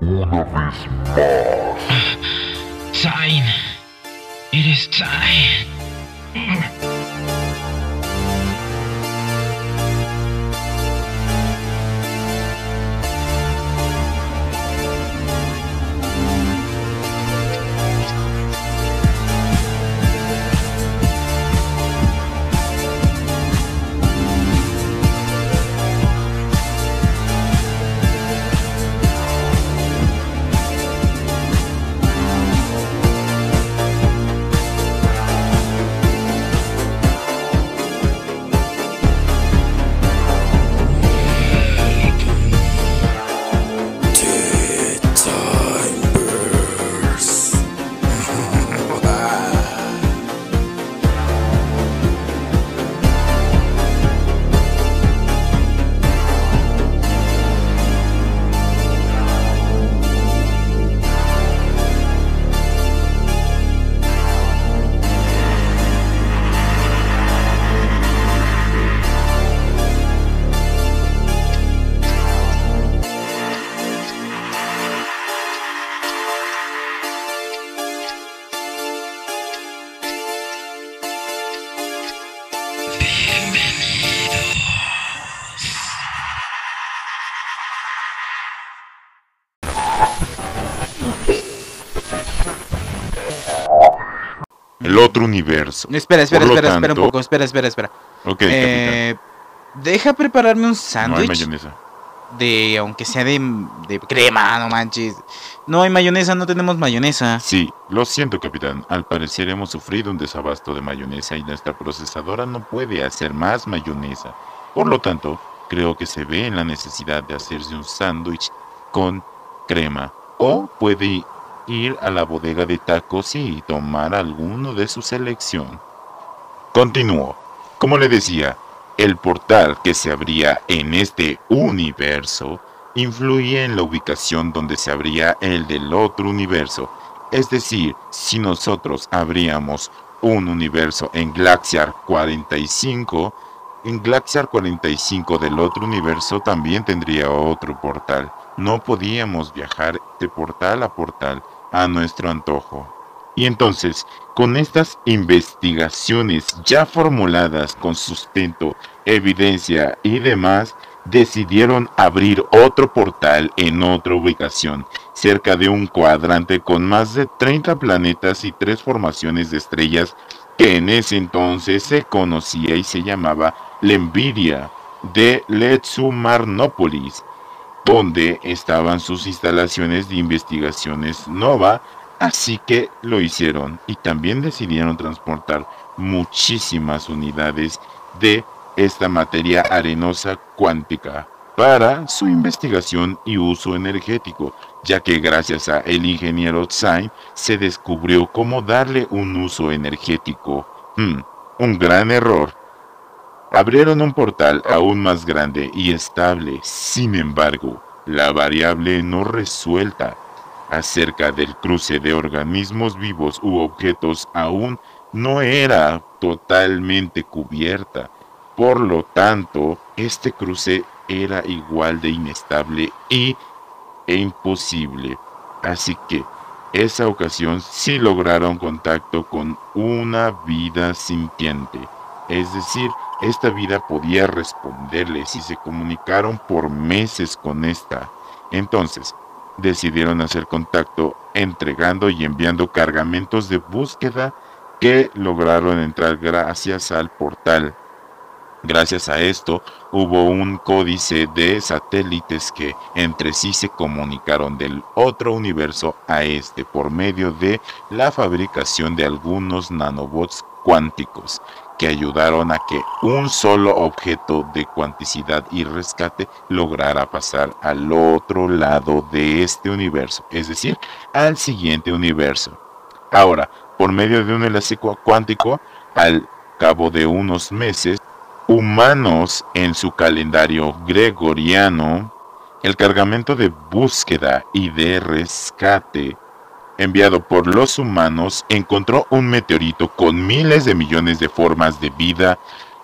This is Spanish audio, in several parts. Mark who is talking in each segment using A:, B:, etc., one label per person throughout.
A: una vez más.
B: Zain.
C: Otro universo.
D: Espera, espera, espera, espera un poco, espera, espera, espera.
C: Ok,
D: Eh, deja prepararme un.
C: No
D: sándwich
C: mayonesa.
D: de, aunque sea de, de crema, no manches. No hay mayonesa, no tenemos mayonesa.
C: Sí, lo siento, capitán. Al parecer hemos sufrido un desabasto de mayonesa y nuestra procesadora no puede hacer más mayonesa. Por lo tanto, creo que se ve en la necesidad de hacerse un sándwich con crema. O puede ir a la bodega de tacos y tomar alguno de su selección. Continúo. Como le decía, el portal que se abría en este universo influye en la ubicación donde se abría el del otro universo. Es decir, si nosotros abríamos un universo en Glaciar 45, en Glaciar 45 del otro universo también tendría otro portal. No podíamos viajar de portal a portal a nuestro antojo. Y entonces, con estas investigaciones ya formuladas con sustento, evidencia y demás, decidieron abrir otro portal en otra ubicación, cerca de un cuadrante con más de 30 planetas y tres formaciones de estrellas que en ese entonces se conocía y se llamaba Lemviria de Letsumarnópolis, donde estaban sus instalaciones de investigaciones Nova, así que lo hicieron y también decidieron transportar muchísimas unidades de esta materia arenosa cuántica para su investigación y uso energético, ya que gracias a el ingeniero Tsai se descubrió cómo darle un uso energético. Hmm, un gran error. Abrieron un portal aún más grande y estable, sin embargo, la variable no resuelta acerca del cruce de organismos vivos u objetos aún no era totalmente cubierta. Por lo tanto, este cruce era igual de inestable y e imposible. Así que esa ocasión sí lograron contacto con una vida sintiente. Es decir, esta vida podía responderles y se comunicaron por meses con esta. Entonces, decidieron hacer contacto entregando y enviando cargamentos de búsqueda que lograron entrar gracias al portal. Gracias a esto hubo un códice de satélites que entre sí se comunicaron del otro universo a este por medio de la fabricación de algunos nanobots cuánticos que ayudaron a que un solo objeto de cuanticidad y rescate lograra pasar al otro lado de este universo, es decir, al siguiente universo. Ahora, por medio de un cu- cuántico, al cabo de unos meses, humanos en su calendario gregoriano, el cargamento de búsqueda y de rescate enviado por los humanos, encontró un meteorito con miles de millones de formas de vida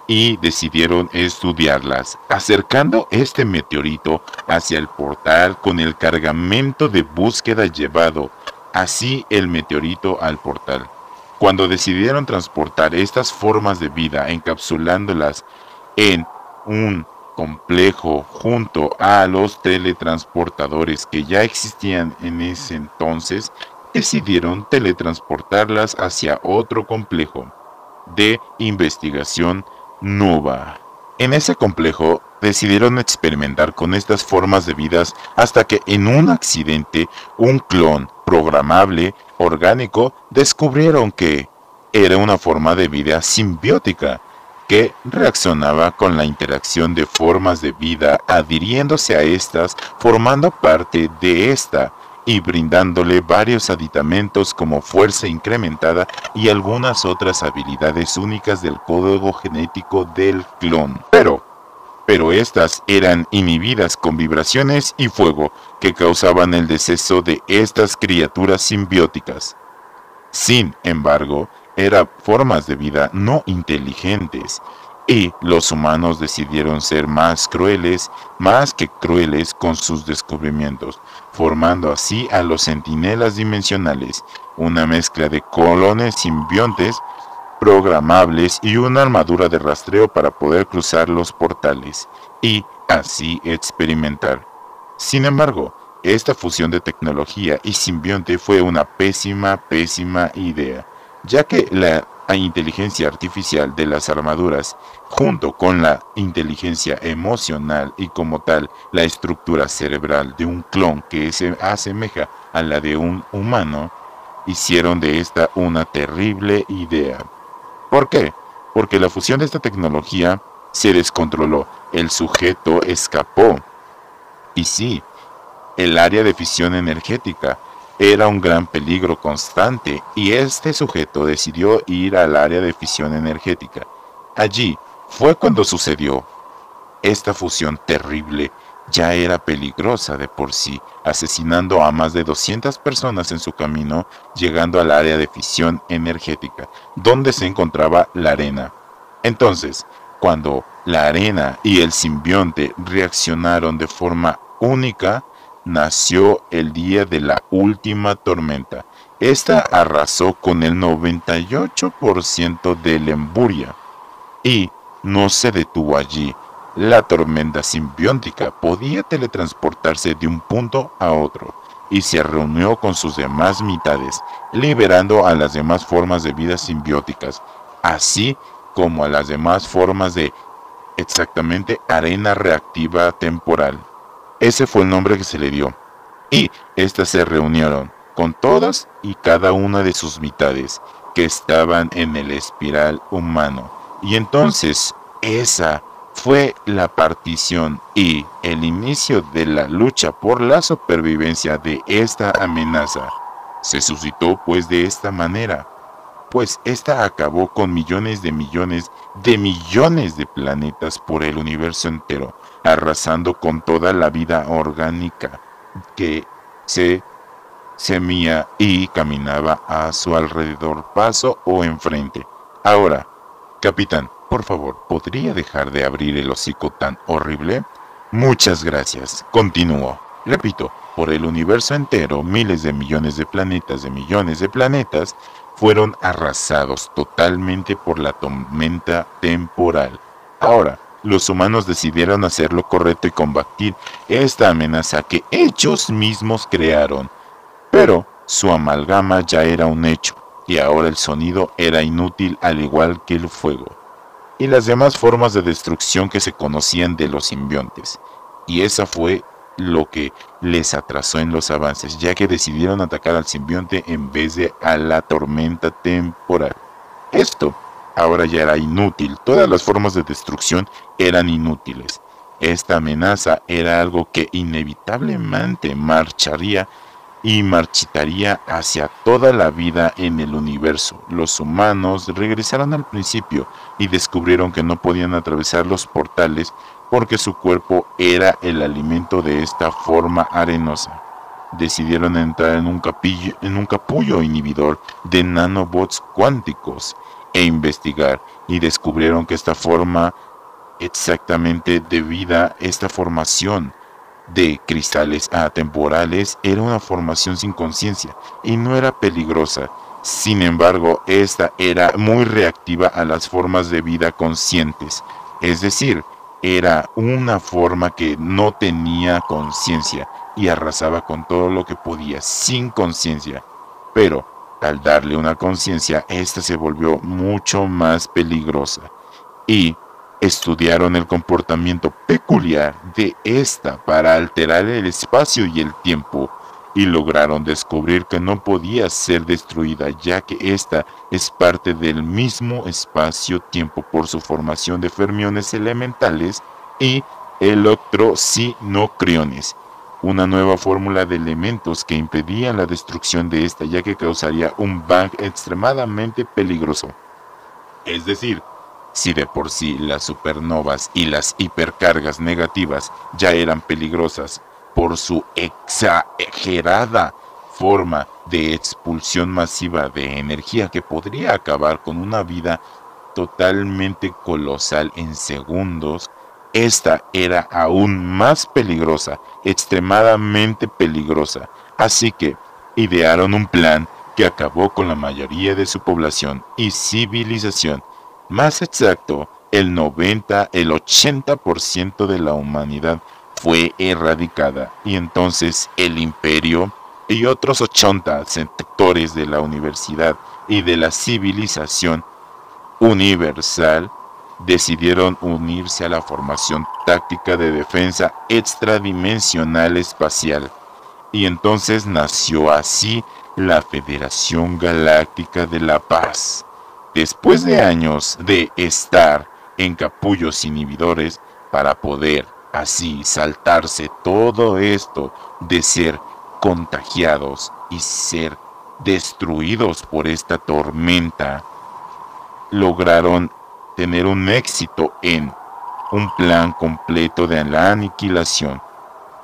C: y decidieron estudiarlas, acercando este meteorito hacia el portal con el cargamento de búsqueda llevado así el meteorito al portal. Cuando decidieron transportar estas formas de vida encapsulándolas en un complejo junto a los teletransportadores que ya existían en ese entonces, decidieron teletransportarlas hacia otro complejo de investigación Nova. En ese complejo decidieron experimentar con estas formas de vidas hasta que en un accidente un clon programable orgánico descubrieron que era una forma de vida simbiótica que reaccionaba con la interacción de formas de vida adhiriéndose a estas, formando parte de esta y brindándole varios aditamentos como fuerza incrementada y algunas otras habilidades únicas del código genético del clon. Pero, pero estas eran inhibidas con vibraciones y fuego que causaban el deceso de estas criaturas simbióticas. Sin embargo, eran formas de vida no inteligentes, y los humanos decidieron ser más crueles, más que crueles con sus descubrimientos, formando así a los centinelas dimensionales, una mezcla de colones simbiontes programables y una armadura de rastreo para poder cruzar los portales y así experimentar. Sin embargo, esta fusión de tecnología y simbionte fue una pésima, pésima idea, ya que la inteligencia artificial de las armaduras, junto con la inteligencia emocional y como tal la estructura cerebral de un clon que se asemeja a la de un humano, hicieron de esta una terrible idea. ¿Por qué? Porque la fusión de esta tecnología se descontroló, el sujeto escapó. Y sí, el área de fisión energética era un gran peligro constante y este sujeto decidió ir al área de fisión energética. Allí fue cuando sucedió. Esta fusión terrible ya era peligrosa de por sí, asesinando a más de 200 personas en su camino, llegando al área de fisión energética, donde se encontraba la arena. Entonces, cuando la arena y el simbionte reaccionaron de forma única, nació el día de la última tormenta. Esta arrasó con el 98% de Lemburia y no se detuvo allí. La tormenta simbiótica podía teletransportarse de un punto a otro y se reunió con sus demás mitades, liberando a las demás formas de vida simbióticas, así como a las demás formas de exactamente arena reactiva temporal. Ese fue el nombre que se le dio. Y éstas se reunieron con todas y cada una de sus mitades que estaban en el espiral humano. Y entonces esa fue la partición y el inicio de la lucha por la supervivencia de esta amenaza. Se suscitó pues de esta manera, pues esta acabó con millones de millones de millones de planetas por el universo entero, arrasando con toda la vida orgánica que se semía y caminaba a su alrededor, paso o enfrente. Ahora, capitán, por favor, ¿podría dejar de abrir el hocico tan horrible? Muchas gracias. Continúo. Repito, por el universo entero, miles de millones de planetas de millones de planetas fueron arrasados totalmente por la tormenta temporal. Ahora, los humanos decidieron hacer lo correcto y combatir esta amenaza que ellos mismos crearon. Pero su amalgama ya era un hecho, y ahora el sonido era inútil al igual que el fuego, y las demás formas de destrucción que se conocían de los simbiontes. Y esa fue lo que les atrasó en los avances, ya que decidieron atacar al simbionte en vez de a la tormenta temporal. Esto ahora ya era inútil, todas las formas de destrucción eran inútiles. Esta amenaza era algo que inevitablemente marcharía y marchitaría hacia toda la vida en el universo. Los humanos regresaron al principio y descubrieron que no podían atravesar los portales porque su cuerpo era el alimento de esta forma arenosa. decidieron entrar en un, capillo, en un capullo inhibidor de nanobots cuánticos e investigar y descubrieron que esta forma exactamente debida esta formación de cristales atemporales era una formación sin conciencia y no era peligrosa. Sin embargo, esta era muy reactiva a las formas de vida conscientes, es decir, era una forma que no tenía conciencia y arrasaba con todo lo que podía sin conciencia. Pero al darle una conciencia, esta se volvió mucho más peligrosa. Y estudiaron el comportamiento peculiar de esta para alterar el espacio y el tiempo y lograron descubrir que no podía ser destruida ya que esta es parte del mismo espacio-tiempo por su formación de fermiones elementales y electrosinocriones una nueva fórmula de elementos que impedían la destrucción de esta ya que causaría un bang extremadamente peligroso. Es decir, si de por sí las supernovas y las hipercargas negativas ya eran peligrosas por su exagerada forma de expulsión masiva de energía que podría acabar con una vida totalmente colosal en segundos, esta era aún más peligrosa, extremadamente peligrosa, así que idearon un plan que acabó con la mayoría de su población y civilización. Más exacto, el 90, el 80% de la humanidad fue erradicada y entonces el imperio y otros 80 sectores de la universidad y de la civilización universal decidieron unirse a la formación táctica de defensa extradimensional espacial. Y entonces nació así la Federación Galáctica de la Paz. Después de años de estar en capullos inhibidores para poder así saltarse todo esto de ser contagiados y ser destruidos por esta tormenta, lograron tener un éxito en un plan completo de la aniquilación.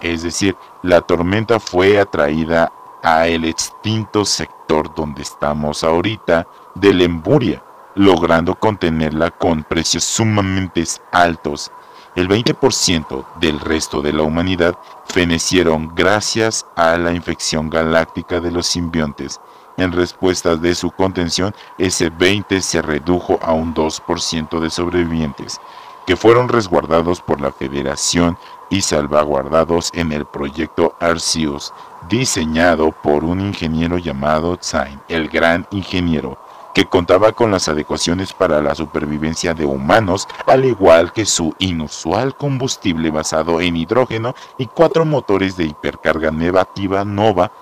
C: Es decir, la tormenta fue atraída a el extinto sector donde estamos ahorita de Lemburia, logrando contenerla con precios sumamente altos. El 20% del resto de la humanidad fenecieron gracias a la infección galáctica de los simbiontes en respuesta de su contención, ese 20 se redujo a un 2% de sobrevivientes, que fueron resguardados por la Federación y salvaguardados en el proyecto Arceus, diseñado por un ingeniero llamado Zain, el gran ingeniero, que contaba con las adecuaciones para la supervivencia de humanos, al igual que su inusual combustible basado en hidrógeno y cuatro motores de hipercarga negativa nova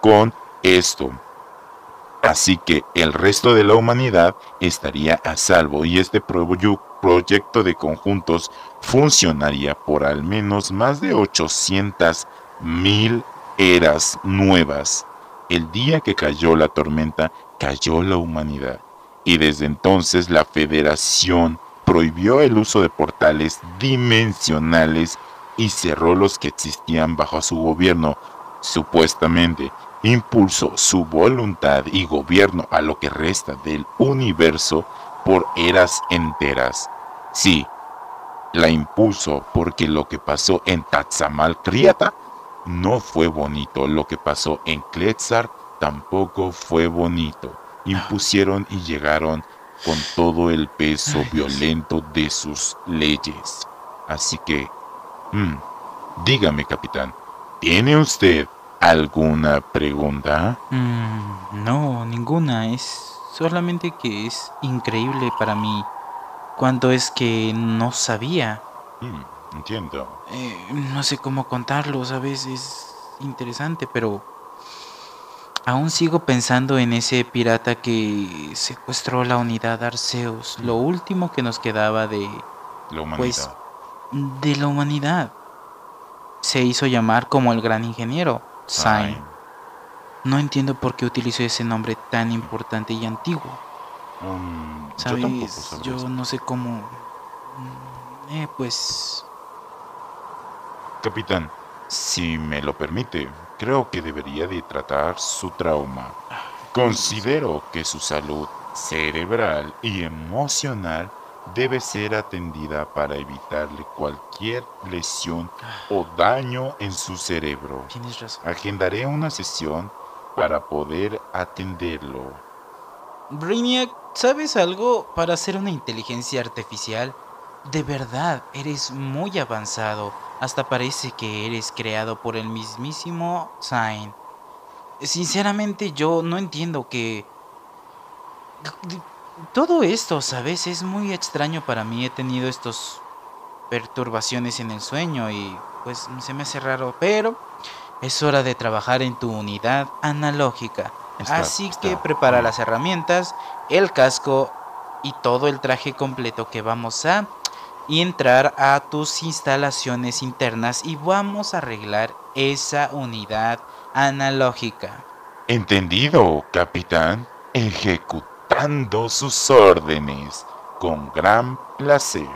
C: con esto Así que el resto de la humanidad estaría a salvo y este proyecto de conjuntos funcionaría por al menos más de 800 mil eras nuevas. El día que cayó la tormenta, cayó la humanidad. Y desde entonces la Federación prohibió el uso de portales dimensionales y cerró los que existían bajo su gobierno, supuestamente impulsó su voluntad y gobierno a lo que resta del universo por eras enteras. Sí, la impulsó porque lo que pasó en Kriata no fue bonito, lo que pasó en Kletzar tampoco fue bonito. Impusieron y llegaron con todo el peso violento de sus leyes. Así que, mm, dígame capitán, ¿tiene usted ¿Alguna pregunta?
D: Mm, no, ninguna. Es solamente que es increíble para mí cuando es que no sabía.
C: Mm, entiendo.
D: Eh, no sé cómo contarlo, ¿sabes? Es interesante, pero aún sigo pensando en ese pirata que secuestró la unidad Arceus, lo último que nos quedaba de
C: la humanidad.
D: Pues, de la humanidad. Se hizo llamar como el gran ingeniero. No entiendo por qué utilizó ese nombre tan importante y antiguo.
C: Um,
D: ¿Sabes? Yo, no sé cómo. Mm, eh, pues.
C: Capitán, si me lo permite, creo que debería de tratar su trauma. Considero que su salud cerebral y emocional debe ser atendida para evitarle cualquier lesión o daño en su cerebro.
D: Tienes razón.
C: Agendaré una sesión para poder atenderlo.
D: Brainiac, ¿sabes algo? Para ser una inteligencia artificial, de verdad eres muy avanzado. Hasta parece que eres creado por el mismísimo Zain. Sinceramente yo no entiendo que... Todo esto, ¿sabes? Es muy extraño para mí. He tenido estos perturbaciones en el sueño y pues se me hace raro, pero es hora de trabajar en tu unidad analógica.
C: Está-
D: Así
C: está
D: que prepara las herramientas, el casco y todo el traje completo que vamos a entrar a tus instalaciones internas y vamos a arreglar esa unidad analógica.
C: Entendido, capitán. Ejecutando sus órdenes con gran placer.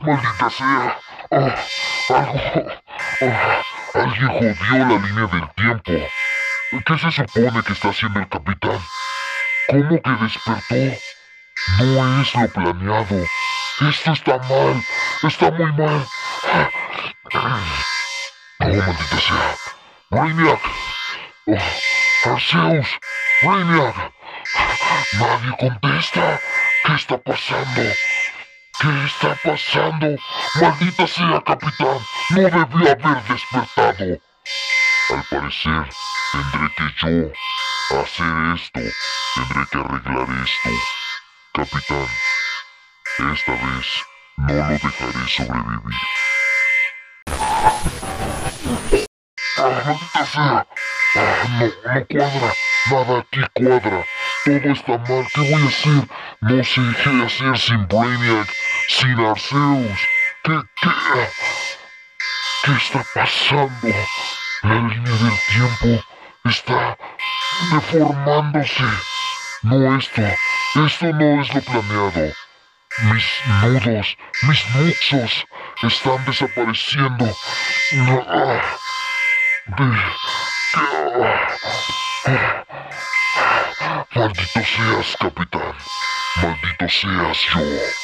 A: Maldita sea. Ah, algo. ah, alguien jodió la línea del tiempo. ¿Qué se supone que está haciendo el capitán? ¿Cómo que despertó? No es lo planeado. Esto está mal. Está muy mal. No, maldita sea. Brainiac. Oh, Arceus. Brainiac. Nadie contesta. ¿Qué está pasando? ¿Qué está pasando? Maldita sea, capitán. No debió haber despertado. Al parecer, tendré que yo hacer esto. Tendré que arreglar esto. Capitán, esta vez no lo dejaré sobrevivir. ¡Ah, maldita sea! ¡Ah, no, no cuadra! Nada aquí cuadra. Todo está mal. ¿Qué voy a hacer? No sé qué hacer sin Brainiac, sin Arceus. ¿Qué, qué? ¿Qué está pasando? La línea del tiempo está deformándose. No esto, esto no es lo planeado. Mis nudos, mis nuxos están desapareciendo. Ah, ah, ah. Maldito seas, capitán. Maldito seas yo.